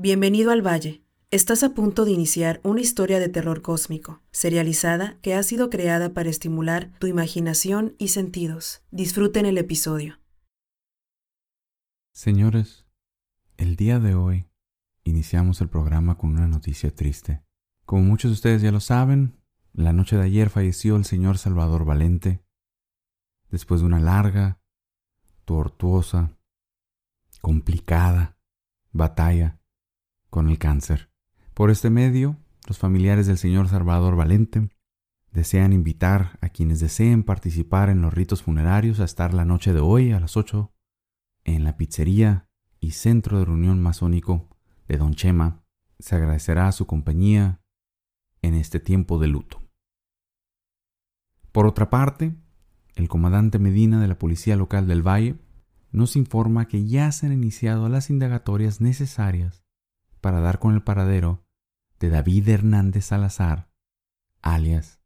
Bienvenido al Valle. Estás a punto de iniciar una historia de terror cósmico, serializada, que ha sido creada para estimular tu imaginación y sentidos. Disfruten el episodio. Señores, el día de hoy iniciamos el programa con una noticia triste. Como muchos de ustedes ya lo saben, la noche de ayer falleció el señor Salvador Valente, después de una larga, tortuosa, complicada batalla con el cáncer. Por este medio, los familiares del señor Salvador Valente desean invitar a quienes deseen participar en los ritos funerarios a estar la noche de hoy a las 8 en la pizzería y centro de reunión masónico de Don Chema. Se agradecerá su compañía en este tiempo de luto. Por otra parte, el comandante Medina de la Policía Local del Valle nos informa que ya se han iniciado las indagatorias necesarias para dar con el paradero de David Hernández Salazar, alias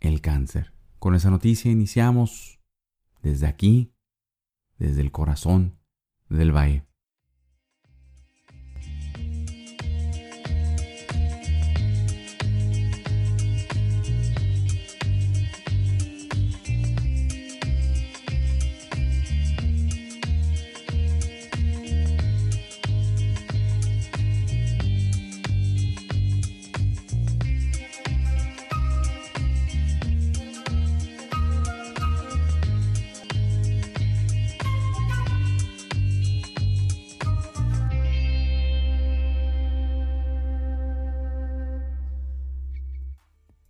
el cáncer. Con esa noticia iniciamos desde aquí, desde el corazón del valle.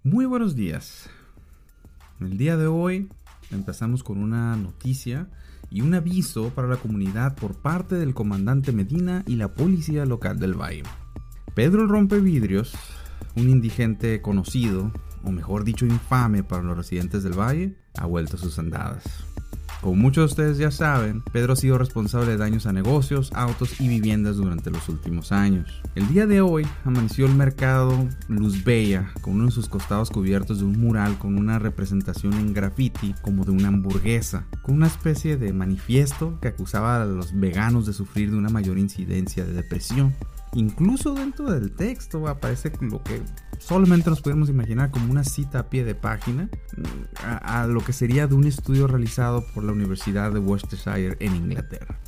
Muy buenos días. El día de hoy empezamos con una noticia y un aviso para la comunidad por parte del comandante Medina y la policía local del Valle. Pedro Rompevidrios, un indigente conocido, o mejor dicho infame para los residentes del Valle, ha vuelto a sus andadas. Como muchos de ustedes ya saben, Pedro ha sido responsable de daños a negocios, autos y viviendas durante los últimos años. El día de hoy amaneció el mercado Luz Bella con uno de sus costados cubiertos de un mural con una representación en graffiti como de una hamburguesa, con una especie de manifiesto que acusaba a los veganos de sufrir de una mayor incidencia de depresión. Incluso dentro del texto aparece lo que solamente nos podemos imaginar como una cita a pie de página a, lo que sería de un estudio realizado por la Universidad de Worcestershire en Inglaterra.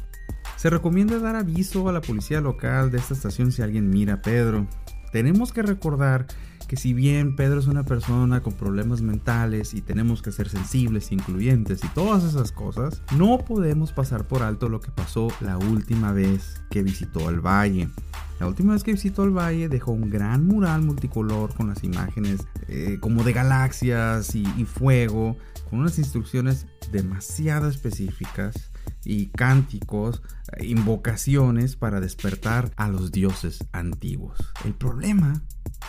Se recomienda dar aviso a la policía local de esta estación si alguien mira a Pedro. Tenemos que recordar que si bien Pedro es una persona con problemas mentales y tenemos que ser sensibles, incluyentes y todas esas cosas, no podemos pasar por alto lo que pasó la última vez que visitó el valle. La última vez que visitó el valle dejó un gran mural multicolor con las imágenes eh, como de galaxias y, y fuego, con unas instrucciones demasiado específicas y cánticos, invocaciones para despertar a los dioses antiguos. El problema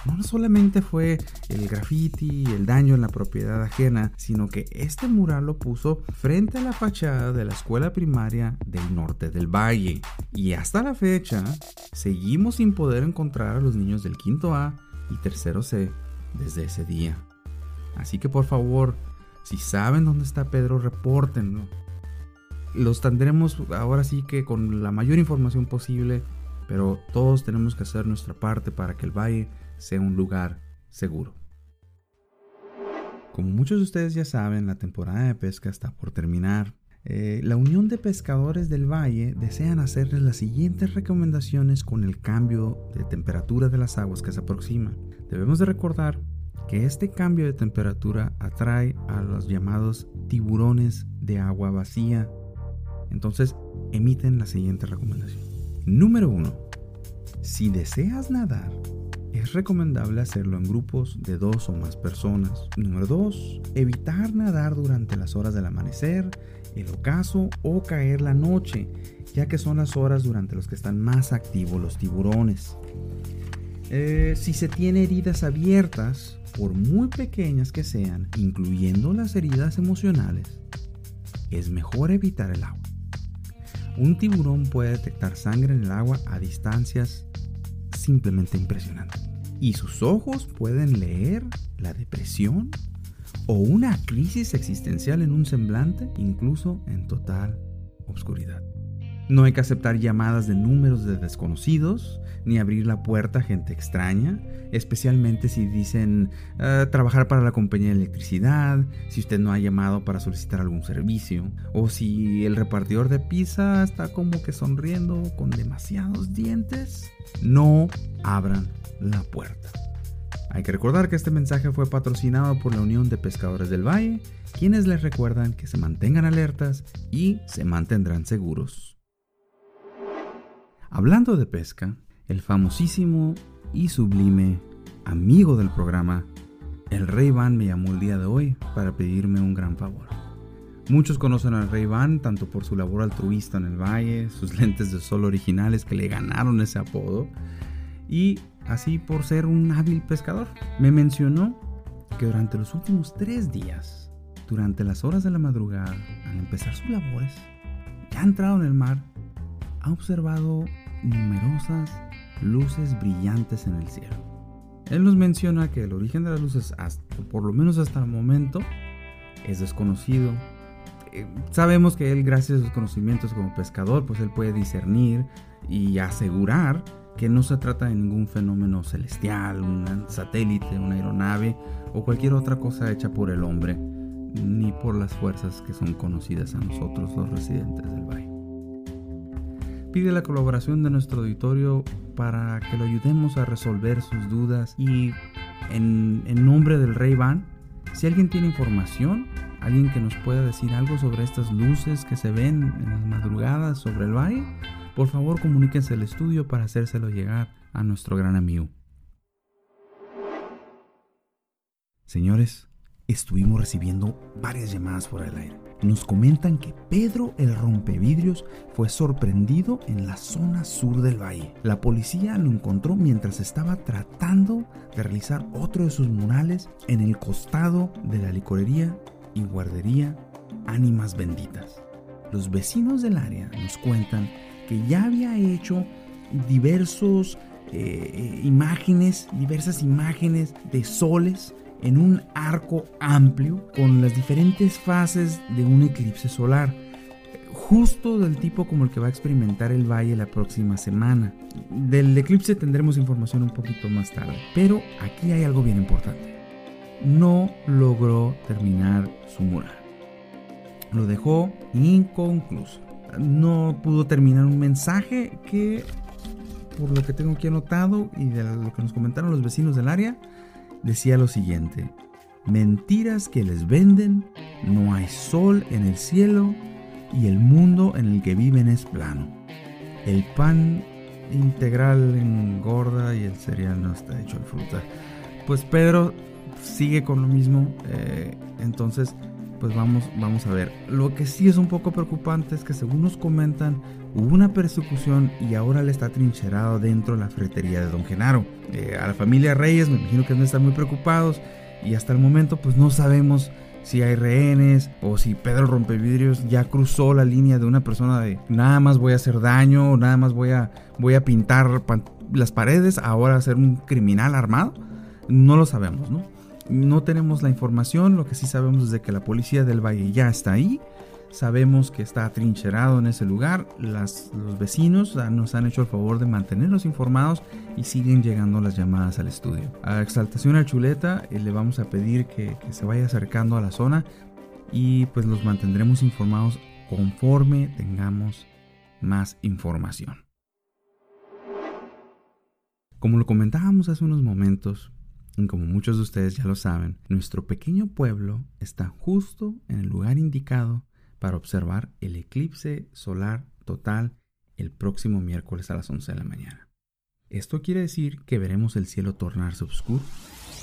no solamente fue el graffiti y el daño en la propiedad ajena, sino que este mural lo puso frente a la fachada de la escuela primaria del norte del valle. Y hasta la fecha, seguimos sin poder encontrar a los niños del quinto A y tercero C desde ese día. Así que por favor, si saben dónde está Pedro, repórtenlo. Los tendremos ahora sí que con la mayor información posible, pero todos tenemos que hacer nuestra parte para que el valle sea un lugar seguro. Como muchos de ustedes ya saben, la temporada de pesca está por terminar. Eh, la Unión de Pescadores del Valle desean hacerles las siguientes recomendaciones con el cambio de temperatura de las aguas que se aproxima. Debemos de recordar que este cambio de temperatura atrae a los llamados tiburones de agua vacía. Entonces emiten la siguiente recomendación. Número 1. Si deseas nadar, es recomendable hacerlo en grupos de dos o más personas. Número 2. Evitar nadar durante las horas del amanecer, el ocaso o caer la noche, ya que son las horas durante las que están más activos los tiburones. Eh, si se tiene heridas abiertas, por muy pequeñas que sean, incluyendo las heridas emocionales, es mejor evitar el agua. Un tiburón puede detectar sangre en el agua a distancias simplemente impresionantes y sus ojos pueden leer la depresión o una crisis existencial en un semblante, incluso en total oscuridad. No hay que aceptar llamadas de números de desconocidos, ni abrir la puerta a gente extraña, especialmente si dicen eh, trabajar para la compañía de electricidad, si usted no ha llamado para solicitar algún servicio, o si el repartidor de pizza está como que sonriendo con demasiados dientes, no abran la puerta. Hay que recordar que este mensaje fue patrocinado por la Unión de Pescadores del Valle, quienes les recuerdan que se mantengan alertas y se mantendrán seguros. Hablando de pesca, el famosísimo y sublime amigo del programa, el Rey Van me llamó el día de hoy para pedirme un gran favor. Muchos conocen al Rey Van tanto por su labor altruista en el valle, sus lentes de sol originales que le ganaron ese apodo, y así por ser un hábil pescador. Me mencionó que durante los últimos tres días, durante las horas de la madrugada, al empezar sus labores, ya entrado en el mar, ha observado numerosas luces brillantes en el cielo. Él nos menciona que el origen de las luces, hasta, por lo menos hasta el momento, es desconocido. Eh, sabemos que él, gracias a sus conocimientos como pescador, pues él puede discernir y asegurar que no se trata de ningún fenómeno celestial, un satélite, una aeronave o cualquier otra cosa hecha por el hombre, ni por las fuerzas que son conocidas a nosotros los residentes del valle pide la colaboración de nuestro auditorio para que lo ayudemos a resolver sus dudas y en, nombre del Rey Van, si alguien tiene información, alguien que nos pueda decir algo sobre estas luces que se ven en las madrugadas sobre el valle, por favor comuníquense al estudio para hacérselo llegar a nuestro gran amigo. Señores, estuvimos recibiendo varias llamadas por el aire nos comentan que Pedro el rompevidrios fue sorprendido en la zona sur del valle. La policía lo encontró mientras estaba tratando de realizar otro de sus murales en el costado de la licorería y guardería Ánimas Benditas. Los vecinos del área nos cuentan que ya había hecho diversos eh, eh, imágenes, diversas imágenes de soles en un arco amplio con las diferentes fases de un eclipse solar, justo del tipo como el que va a experimentar el valle la próxima semana. Del eclipse tendremos información un poquito más tarde, pero aquí hay algo bien importante. No logró terminar su mural. Lo dejó inconcluso. No pudo terminar un mensaje que, por lo que tengo aquí anotado y de lo que nos comentaron los vecinos del área, decía lo siguiente, mentiras que les venden, no hay sol en el cielo y el mundo en el que viven es plano. El pan integral engorda y el cereal no está hecho de fruta. Pues Pedro sigue con lo mismo, eh, entonces pues vamos, vamos a ver. Lo que sí es un poco preocupante es que según nos comentan, hubo una persecución y ahora le está trincherado dentro de la ferretería de Don Genaro. Eh, a la familia Reyes me imagino que no están muy preocupados y hasta el momento pues no sabemos si hay rehenes o si Pedro Rompevidrios ya cruzó la línea de una persona de nada más voy a hacer daño nada más voy a, voy a pintar las paredes, ahora a ser un criminal armado. No lo sabemos, ¿no? No tenemos la información, lo que sí sabemos es de que la policía del valle ya está ahí. Sabemos que está atrincherado en ese lugar. los vecinos nos han hecho el favor de mantenernos informados y siguen llegando las llamadas al estudio. A Exaltación a Chuleta eh, le vamos a pedir que, que se vaya acercando a la zona y pues los mantendremos informados conforme tengamos más información. Como lo comentábamos hace unos momentos, como muchos de ustedes ya lo saben, nuestro pequeño pueblo está justo en el lugar indicado para observar el eclipse solar total el próximo miércoles a las 11 de la mañana. Esto quiere decir que veremos el cielo tornarse oscuro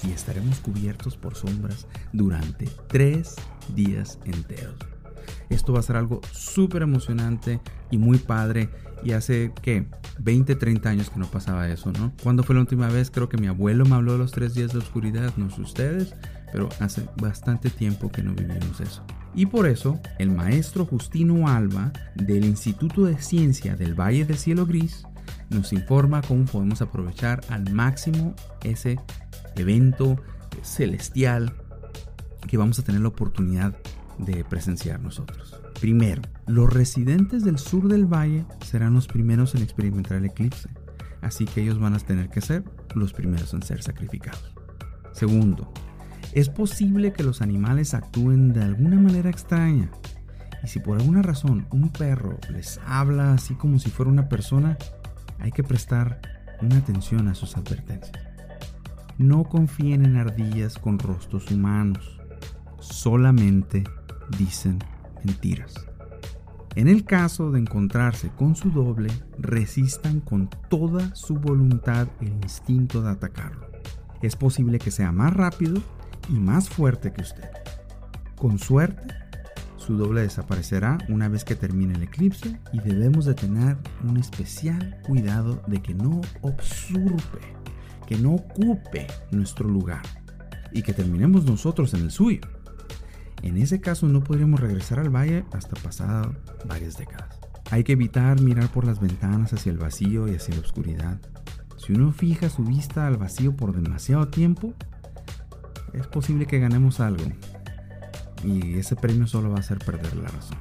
y estaremos cubiertos por sombras durante tres días enteros. Esto va a ser algo súper emocionante y muy padre. Y hace que 20, 30 años que no pasaba eso, ¿no? ¿Cuándo fue la última vez? Creo que mi abuelo me habló de los tres días de oscuridad, no sé ustedes, pero hace bastante tiempo que no vivimos eso. Y por eso, el maestro Justino Alba del Instituto de Ciencia del Valle de Cielo Gris nos informa cómo podemos aprovechar al máximo ese evento celestial que vamos a tener la oportunidad de presenciar nosotros. Primero, los residentes del sur del valle serán los primeros en experimentar el eclipse, así que ellos van a tener que ser los primeros en ser sacrificados. Segundo, es posible que los animales actúen de alguna manera extraña, y si por alguna razón un perro les habla así como si fuera una persona, hay que prestar una atención a sus advertencias. No confíen en ardillas con rostros humanos, solamente dicen mentiras. En el caso de encontrarse con su doble, resistan con toda su voluntad el instinto de atacarlo. Es posible que sea más rápido y más fuerte que usted. Con suerte, su doble desaparecerá una vez que termine el eclipse y debemos de tener un especial cuidado de que no obsurpe, que no ocupe nuestro lugar y que terminemos nosotros en el suyo. En ese caso no podríamos regresar al valle hasta pasado varias décadas. Hay que evitar mirar por las ventanas hacia el vacío y hacia la oscuridad. Si uno fija su vista al vacío por demasiado tiempo, es posible que ganemos algo. Y ese premio solo va a hacer perder la razón.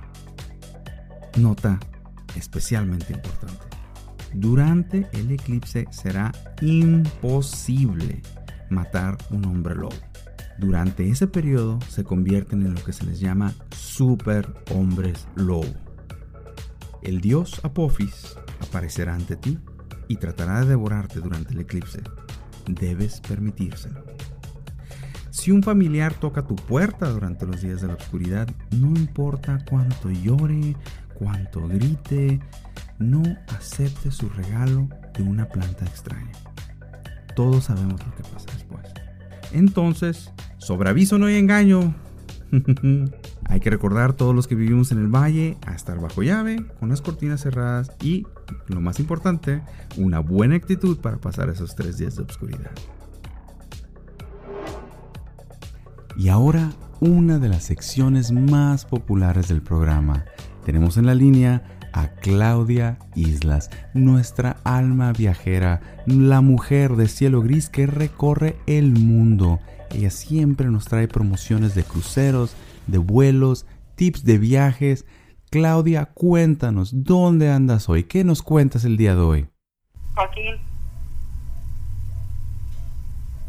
Nota especialmente importante. Durante el eclipse será imposible matar un hombre lobo. Durante ese periodo se convierten en lo que se les llama super hombres lobo. El dios Apophis aparecerá ante ti y tratará de devorarte durante el eclipse. Debes permitírselo. Si un familiar toca tu puerta durante los días de la oscuridad, no importa cuánto llore, cuánto grite, no acepte su regalo de una planta extraña. Todos sabemos lo que pasa después. Entonces, sobre aviso no hay engaño. hay que recordar todos los que vivimos en el valle a estar bajo llave, con las cortinas cerradas y, lo más importante, una buena actitud para pasar esos tres días de oscuridad. Y ahora, una de las secciones más populares del programa. Tenemos en la línea a Claudia Islas, nuestra alma viajera, la mujer de cielo gris que recorre el mundo. Ella siempre nos trae promociones de cruceros, de vuelos, tips de viajes. Claudia, cuéntanos, ¿dónde andas hoy? ¿Qué nos cuentas el día de hoy? Aquí.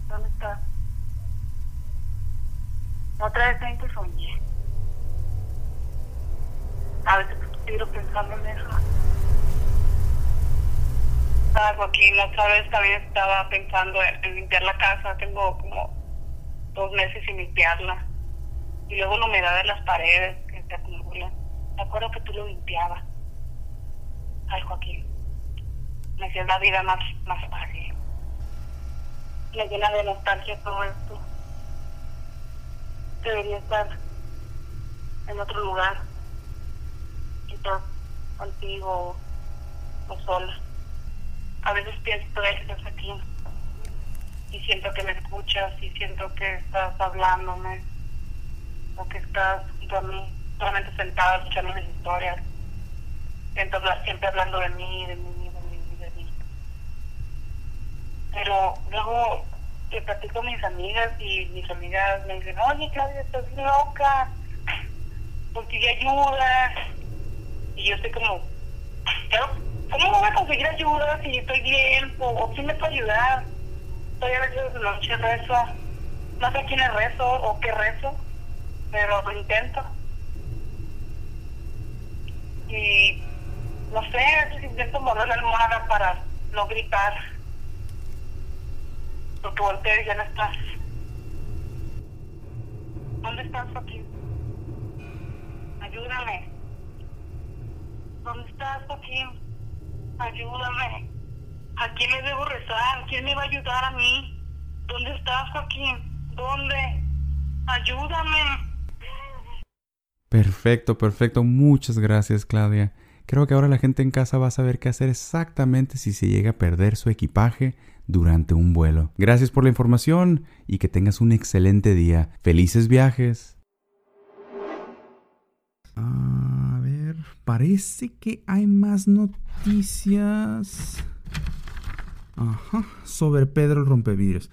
¿Dónde estás? Otra vez en que soñé. A veces estoy pensando en eso. Ah, Joaquín, otra vez también estaba pensando en, limpiar la casa. Tengo como dos meses sin limpiarla. Y luego la humedad de las paredes que se acumulan. Me acuerdo que tú lo limpiabas. Ay, Joaquín. Me hacía la vida más, más fácil. Me llena de nostalgia todo esto debería estar en otro lugar, quizás contigo o sola. A veces pienso que estás aquí y siento que me escuchas y siento que estás hablándome o que estás junto a mí, solamente sentada escuchando mis historias. Siento siempre hablando de mí, de mí, de mí, de mí. Pero luego que platico con mis amigas y mis amigas me dicen, oye Claudia, estás loca, consigue ayuda. Y yo estoy como, ¿cómo voy a conseguir ayuda si estoy bien? ¿O, quién me puede ayudar? Estoy a veces de noche rezo, no sé quién es rezo o qué rezo, pero lo intento. Y no sé, a veces intento morder la almohada para no gritar porque volteé y ya no estás. ¿Dónde estás, Joaquín? Ayúdame. ¿Dónde estás, Joaquín? Ayúdame. ¿A quién le debo rezar? ¿Quién me va a ayudar a mí? ¿Dónde estás, Joaquín? ¿Dónde? Ayúdame. Perfecto, perfecto. Muchas gracias, Claudia. Creo que ahora la gente en casa va a saber qué hacer exactamente si se llega a perder su equipaje durante un vuelo. Gracias por la información y que tengas un excelente día. Felices viajes. A ver, parece que hay más noticias. Ajá, sobre Pedro el rompevidrios.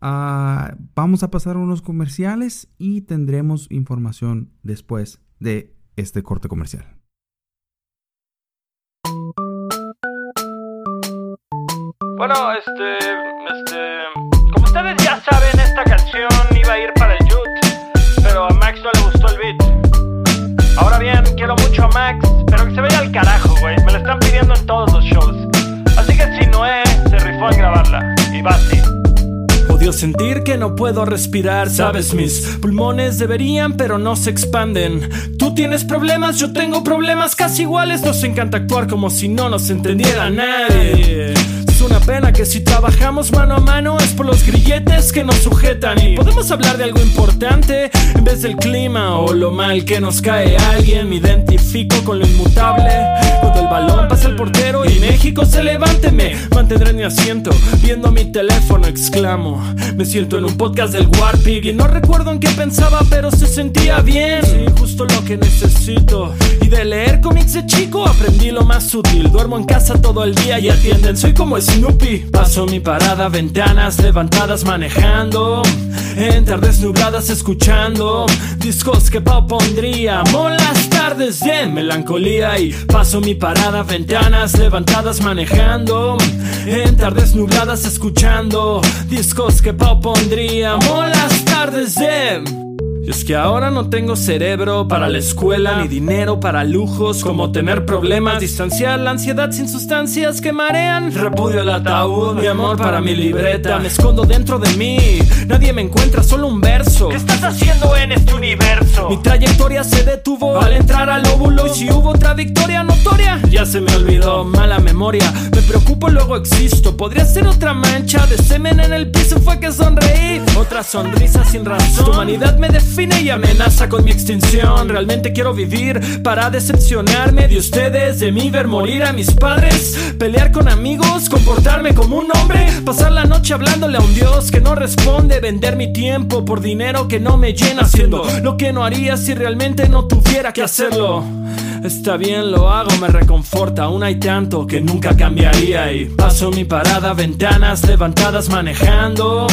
Uh, vamos a pasar unos comerciales y tendremos información después de este corte comercial. Bueno, este, este, como ustedes ya saben, esta canción iba a ir para el Youth, pero a Max no le gustó el beat. Ahora bien, quiero mucho a Max, pero que se vaya al carajo, güey. Me lo están pidiendo en todos los shows. Así que si Noé se rifó en grabarla, y va así. Odio sentir que no puedo respirar, sabes, mis pulmones deberían, pero no se expanden. Tú tienes problemas, yo tengo problemas casi iguales. Nos encanta actuar como si no nos entendiera nadie. Pena que si trabajamos mano a mano es por los grilletes que nos sujetan y podemos hablar de algo importante en vez del clima o lo mal que nos cae alguien. Me identifico con lo inmutable. Pasa el portero y México se levante, me mantendré en mi asiento viendo mi teléfono, exclamo. Me siento en un podcast del Warpig y no recuerdo en qué pensaba, pero se sentía bien. Sí, justo lo que necesito. Y de leer cómics de chico aprendí lo más útil. Duermo en casa todo el día y atienden. Soy como Snoopy. Paso mi parada, ventanas levantadas manejando. En tardes nubladas escuchando discos que Pau pondría. Molas tardes de melancolía y paso mi parada, ventanas levantadas manejando. En tardes nubladas escuchando discos que Pau pondría. Molas tardes de y es que ahora no tengo cerebro para la escuela ni dinero para lujos como tener problemas, distanciar la ansiedad sin sustancias que marean. Repudio el ataúd, mi amor para mi libreta, me escondo dentro de mí. Nadie me encuentra, solo un verso. ¿Qué estás haciendo en este universo? Mi trayectoria se detuvo al entrar al óvulo y si hubo otra victoria notoria, ya se me olvidó, mala memoria. Me preocupo, luego existo. Podría ser otra mancha de semen en el piso, fue que sonreí. Otra sonrisa sin razón. Tu humanidad me define y amenaza con mi extinción. Realmente quiero vivir para decepcionarme de ustedes, de mí ver morir a mis padres, pelear con amigos, comportarme como un hombre, pasar la noche hablándole a un Dios que no responde, vender mi tiempo por dinero que no me llena, haciendo lo que no haría si realmente no tuviera que hacerlo. Está bien, lo hago, me reconforta, aún hay tanto que nunca cambiaría y paso mi parada, ventanas levantadas manejando,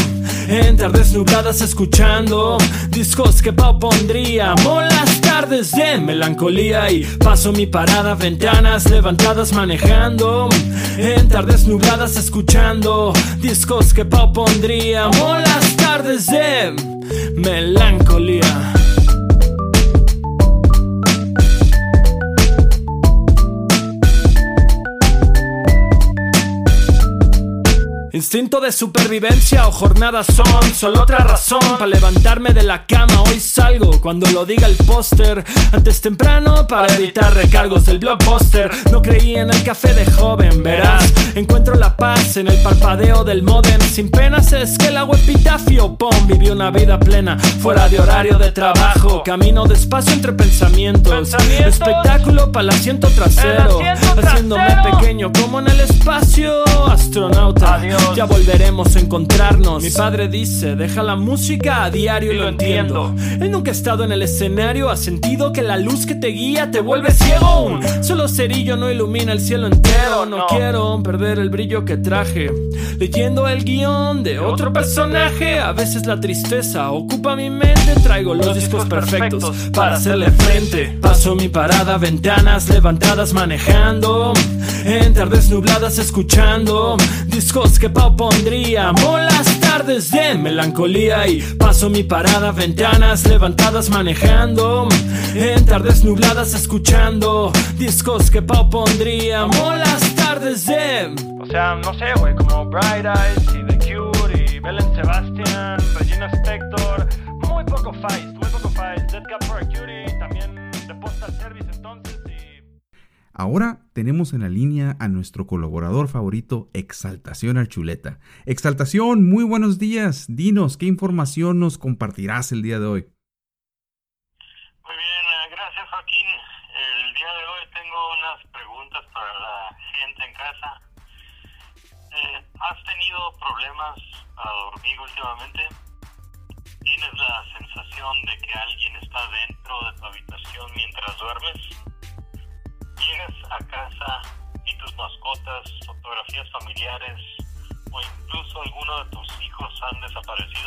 en tardes nubladas escuchando discos que Pau pondría, molas tardes de melancolía y paso mi parada, ventanas levantadas manejando, en tardes nubladas escuchando discos que Pau pondría, molas tardes de melancolía. Instinto de supervivencia o jornadas son solo otra razón para levantarme de la cama. Hoy salgo cuando lo diga el póster. Antes temprano para evitar recargos del blockbuster. No creí en el café de joven, verás. Encuentro la paz en el parpadeo del modem. Sin penas es que el agua epitafio. Pom, viví una vida plena fuera de horario de trabajo. Camino despacio entre pensamientos. Espectáculo para el asiento trasero. Haciéndome pequeño como en el espacio. Astronauta. Adiós. Ya volveremos a encontrarnos. Mi padre dice, deja la música a diario y lo entiendo. Él nunca ha estado en el escenario, ha sentido que la luz que te guía te vuelve ciego. Un solo cerillo no ilumina el cielo entero. No quiero perder el brillo que traje. Leyendo el guion de otro personaje, a veces la tristeza ocupa mi mente. Traigo los discos perfectos para hacerle frente. Paso mi parada, ventanas levantadas manejando. En tardes nubladas escuchando discos que Pau pondría. Molas tardes de melancolía y paso mi parada, ventanas levantadas manejando. En tardes nubladas escuchando discos que Pau pondría. Molas tardes de. O sea, no sé, güey, como Bright Eyes y The Cure y Belen Sebastian, Regina Spector. Muy poco Feist, muy poco Feist. Dead Cup for a Cutie, también de Postal Service entonces. Ahora tenemos en la línea a nuestro colaborador favorito, Exaltación Archuleta. Exaltación, muy buenos días. Dinos, ¿qué información nos compartirás el día de hoy? Muy bien, eh, gracias Joaquín. El día de hoy tengo unas preguntas para la gente en casa. Eh, ¿Has tenido problemas a dormir últimamente? ¿Tienes la sensación de que alguien está dentro de tu habitación mientras duermes? Llegas a casa y tus mascotas, fotografías familiares o incluso alguno de tus hijos han desaparecido,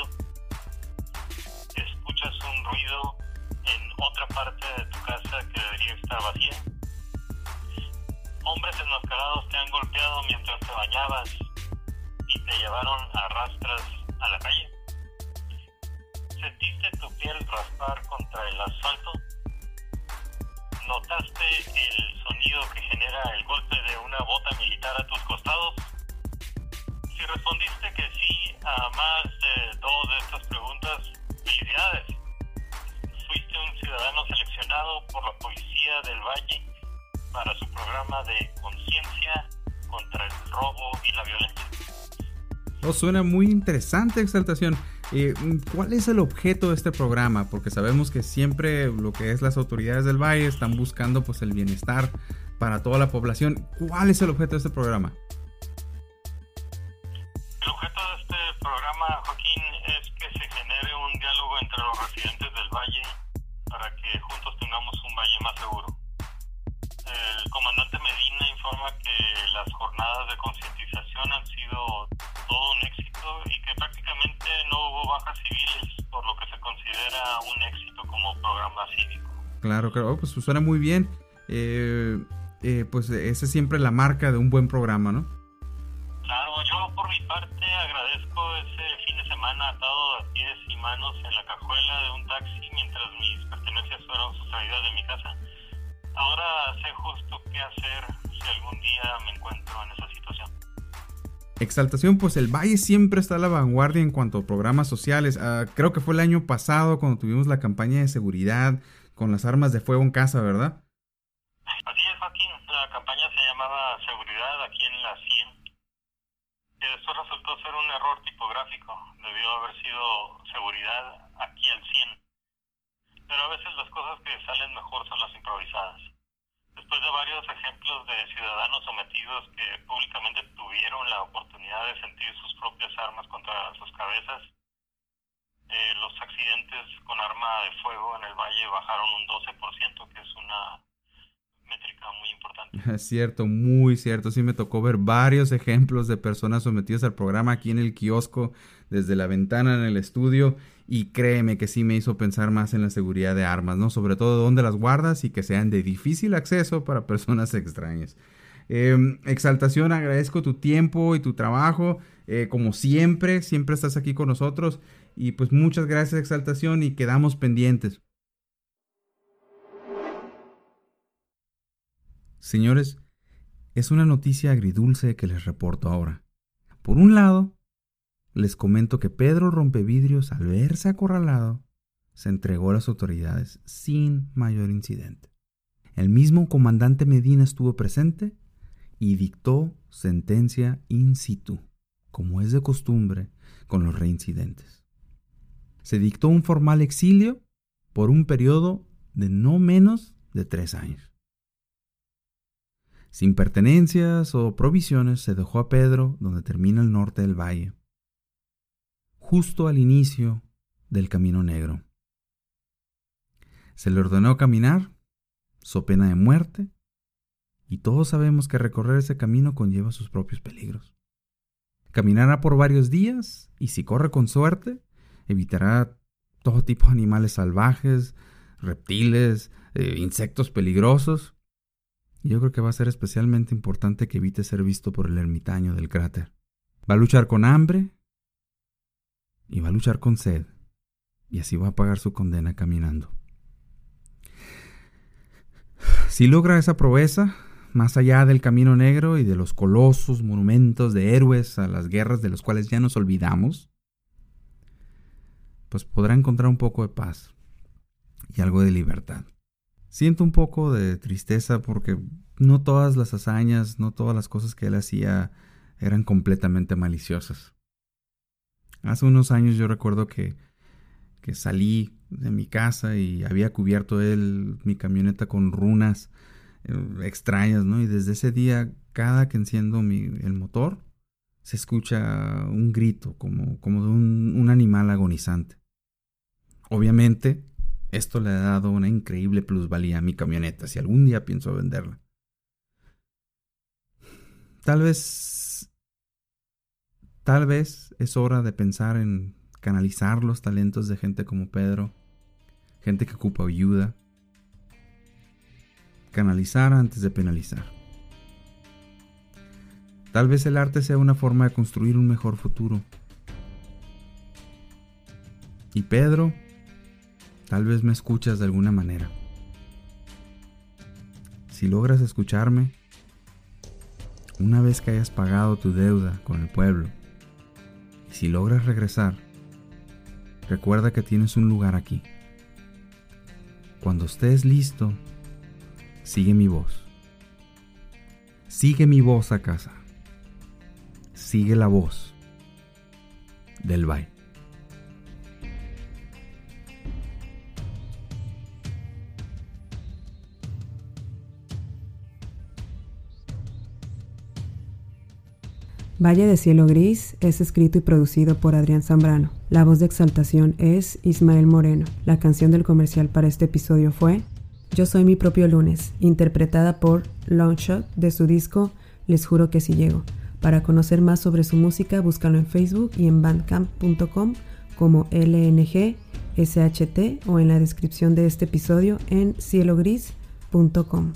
suena muy interesante, Exaltación. Eh, ¿Cuál es el objeto de este programa? Porque sabemos que siempre lo que es las autoridades del valle están buscando pues el bienestar para toda la población. ¿Cuál es el objeto de este programa? El objeto de este programa, Joaquín, es que se genere un diálogo entre los residentes del valle para que juntos tengamos un valle más seguro. Informa que las jornadas de concientización han sido todo un éxito y que prácticamente no hubo bajas civiles, por lo que se considera un éxito como programa cívico. Claro, claro, oh, pues suena muy bien. Eh, eh, pues esa es siempre la marca de un buen programa, ¿no? Claro, yo por mi parte agradezco ese fin de semana atado a pies y manos en la cajuela de un taxi mientras mis pertenencias fueron sustraídas de mi casa. Ahora sé justo qué hacer si algún día me encuentro en esa situación. Exaltación, pues el Valle siempre está a la vanguardia en cuanto a programas sociales. Ah, creo que fue el año pasado cuando tuvimos la campaña de seguridad con las armas de fuego en casa, ¿verdad? Así es, Joaquín. La campaña se llamaba Seguridad aquí en la 100, que después resultó ser un error tipográfico. Debió haber sido Seguridad aquí al 100. Pero a veces las cosas que salen mejor son las improvisadas. Después de varios ejemplos de ciudadanos sometidos que públicamente tuvieron la oportunidad de sentir sus propias armas contra sus cabezas, eh, los accidentes con arma de fuego en el valle bajaron un 12%, que es una muy importante. Es cierto, muy cierto. Sí me tocó ver varios ejemplos de personas sometidas al programa aquí en el kiosco, desde la ventana en el estudio. Y créeme que sí me hizo pensar más en la seguridad de armas, ¿no? Sobre todo dónde las guardas y que sean de difícil acceso para personas extrañas. Eh, exaltación, agradezco tu tiempo y tu trabajo. Eh, como siempre, siempre estás aquí con nosotros. Y pues muchas gracias, Exaltación, y quedamos pendientes. Señores, es una noticia agridulce que les reporto ahora. Por un lado, les comento que Pedro Rompevidrios, al verse acorralado, se entregó a las autoridades sin mayor incidente. El mismo comandante Medina estuvo presente y dictó sentencia in situ, como es de costumbre con los reincidentes. Se dictó un formal exilio por un periodo de no menos de tres años. Sin pertenencias o provisiones se dejó a Pedro donde termina el norte del valle, justo al inicio del Camino Negro. Se le ordenó caminar, so pena de muerte, y todos sabemos que recorrer ese camino conlleva sus propios peligros. Caminará por varios días y si corre con suerte, evitará todo tipo de animales salvajes, reptiles, eh, insectos peligrosos. Yo creo que va a ser especialmente importante que evite ser visto por el ermitaño del cráter. Va a luchar con hambre y va a luchar con sed, y así va a pagar su condena caminando. Si logra esa proeza, más allá del camino negro y de los colosos monumentos de héroes a las guerras de los cuales ya nos olvidamos, pues podrá encontrar un poco de paz y algo de libertad. Siento un poco de tristeza porque no todas las hazañas, no todas las cosas que él hacía eran completamente maliciosas. Hace unos años yo recuerdo que, que salí de mi casa y había cubierto él mi camioneta con runas eh, extrañas, ¿no? Y desde ese día, cada que enciendo el motor, se escucha un grito como, como de un animal agonizante. Obviamente, esto le ha dado una increíble plusvalía a mi camioneta si algún día pienso venderla. Tal vez... Tal vez es hora de pensar en canalizar los talentos de gente como Pedro gente que ocupa ayuda. Canalizar antes de penalizar. Tal vez el arte sea una forma de construir un mejor futuro. Y Pedro, tal vez me escuchas de alguna manera. Si logras escucharme, una vez que hayas pagado tu deuda con el pueblo, y si logras regresar, recuerda que tienes un lugar aquí. Cuando estés listo, sigue mi voz. Sigue mi voz a casa sigue la voz del Bay. Valle de Cielo Gris es escrito y producido por Adrián Zambrano. La voz de exaltación es Ismael Moreno. La canción del comercial para este episodio fue Yo soy mi propio lunes, interpretada por Longshot de su disco Les juro que si llego. Para conocer más sobre su música, búscalo en Facebook y en bandcamp.com como LNG SHT o en la descripción de este episodio en cielogris.com.